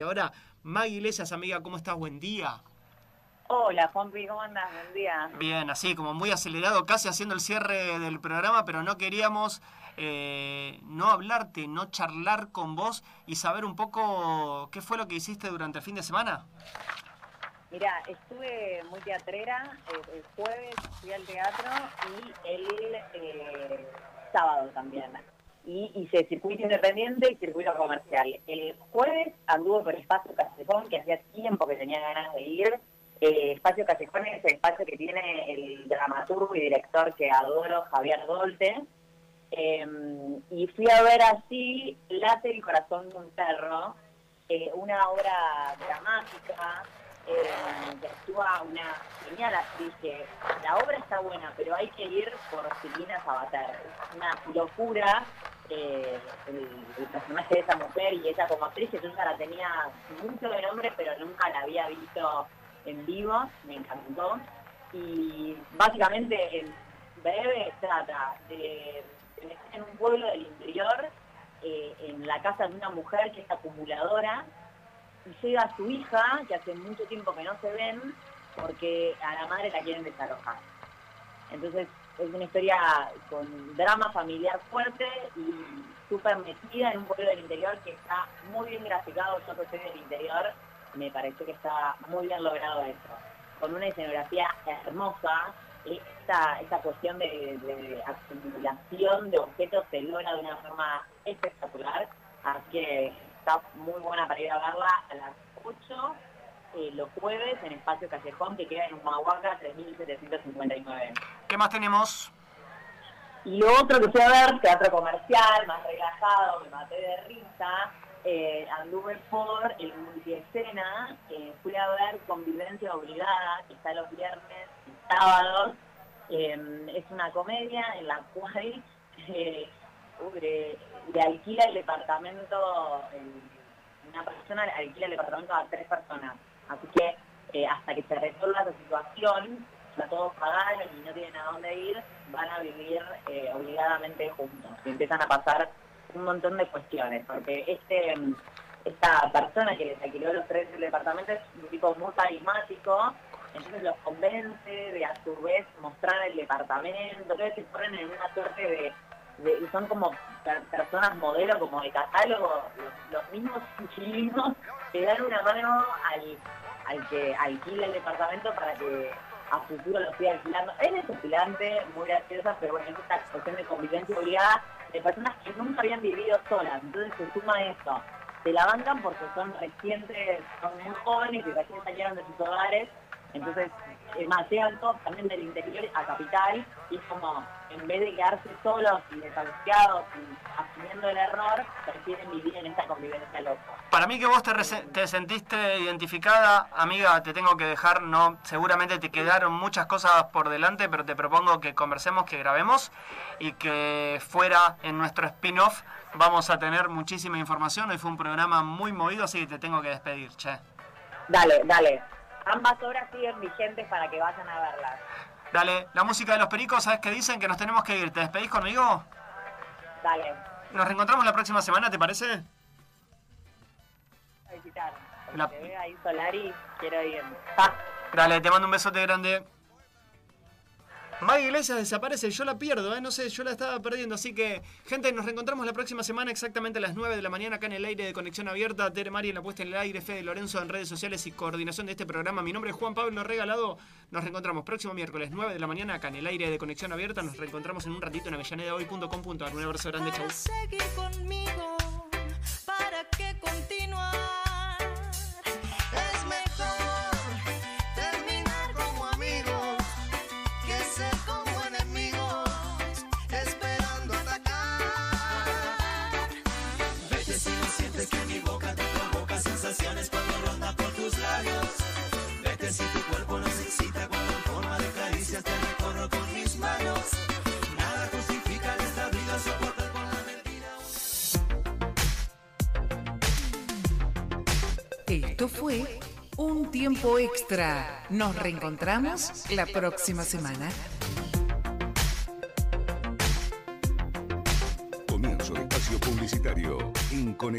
Y ahora, Maggie Iglesias, amiga, ¿cómo estás? Buen día. Hola, Juanpi, ¿cómo andas? Buen día. Bien, así como muy acelerado, casi haciendo el cierre del programa, pero no queríamos eh, no hablarte, no charlar con vos y saber un poco qué fue lo que hiciste durante el fin de semana. Mira, estuve muy teatrera, eh, el jueves fui al teatro y el eh, sábado también y hice circuito independiente y circuito comercial. El jueves anduve por Espacio Callejón, que hacía tiempo que tenía ganas de ir. Eh, espacio Callejón es el espacio que tiene el dramaturgo y director que adoro, Javier Dolte. Em, y fui a ver así Late el corazón de un perro, eh, una obra dramática eh, que actúa una genial actriz que la obra está buena, pero hay que ir por Silvina Sabater. Una locura eh, el, personaje de esa mujer y ella como actriz, yo ya la tenía mucho de nombre, pero nunca la había visto en vivo, me encantó. Y básicamente, en breve, trata de, en un pueblo del interior, eh, en la casa de una mujer que es acumuladora, y llega a su hija, que hace mucho tiempo que no se ven, porque a la madre la quieren desalojar. Entonces es una historia con drama familiar fuerte y súper metida en un pueblo del interior que está muy bien graficado. Yo que soy del interior, me pareció que está muy bien logrado eso. Con una escenografía hermosa, esta, esta cuestión de, acumulación de objetos se logra de una forma espectacular. Así que está muy buena para ir a verla a las 8 eh, los jueves en Espacio Callejón, que queda en Humahuaca 3759. ¿Qué más tenemos? Y lo otro que fui a ver, teatro comercial, más relajado, me maté de risa, eh, anduve por el multiescena, eh, fui a ver Convivencia Obligada, que está los viernes y sábados. Em, es una comedia en la cual eh, le alquila el departamento, una persona alquila el departamento a tres personas. Así que eh, hasta que se resuelva la situación, ya todos pagaron y no tienen a dónde ir, van a vivir eh, obligadamente juntos. Y empiezan a pasar un montón de cuestiones, porque este esta persona que les alquiló los tres departamentos es un tipo muy carismático, entonces los convence de a su vez mostrar el departamento, entonces se ponen en una suerte de y son como personas modelo, como de catálogo, los, mismos chilenos que dan una mano al, al que alquila el departamento para que a futuro lo siga alquilando. Es desesperante, muy graciosa, pero bueno, es esta cuestión de convivencia obligada de personas que nunca habían vivido solas, entonces se suma eso. Se la bancan porque son recientes, son muy jóvenes y recién salieron de sus hogares entonces, todos también del interior a capital y es como, en vez de quedarse solos y desahuciados y asumiendo el error, prefieren vivir en esta convivencia loca. Para mí que vos te, te, sentiste identificada, amiga, te tengo que dejar, no, seguramente te quedaron muchas cosas por delante, pero te propongo que conversemos, que grabemos y que fuera en nuestro spin-off vamos a tener muchísima información. Hoy fue un programa muy movido, así que te tengo que despedir, che. Dale, dale ambas obras siguen vigentes para que vayan a verlas. Dale, la música de los pericos, ¿sabes qué dicen? Que nos tenemos que ir. ¿Te despedís conmigo? Dale. Nos reencontramos la próxima semana, ¿te parece? A visitar. La... Te veo ahí Solari, quiero ir. Dale, te mando un besote grande. Maggie Iglesias desaparece, yo la pierdo, ¿eh? no sé, yo la estaba perdiendo. Así que, gente, nos reencontramos la próxima semana exactamente a las 9 de la mañana acá en el aire de Conexión Abierta. Tere Mari en la puesta en el aire, Fede Lorenzo en redes sociales y coordinación de este programa. Mi nombre es Juan Pablo Regalado. Nos reencontramos próximo miércoles 9 de la mañana acá en el aire de Conexión Abierta. Nos reencontramos en un ratito en avellanedahoy.com.ar. Un abrazo grande, chau. Esto fue Un Tiempo Extra. Nos reencontramos la próxima semana. Comienzo de espacio publicitario en Conexión.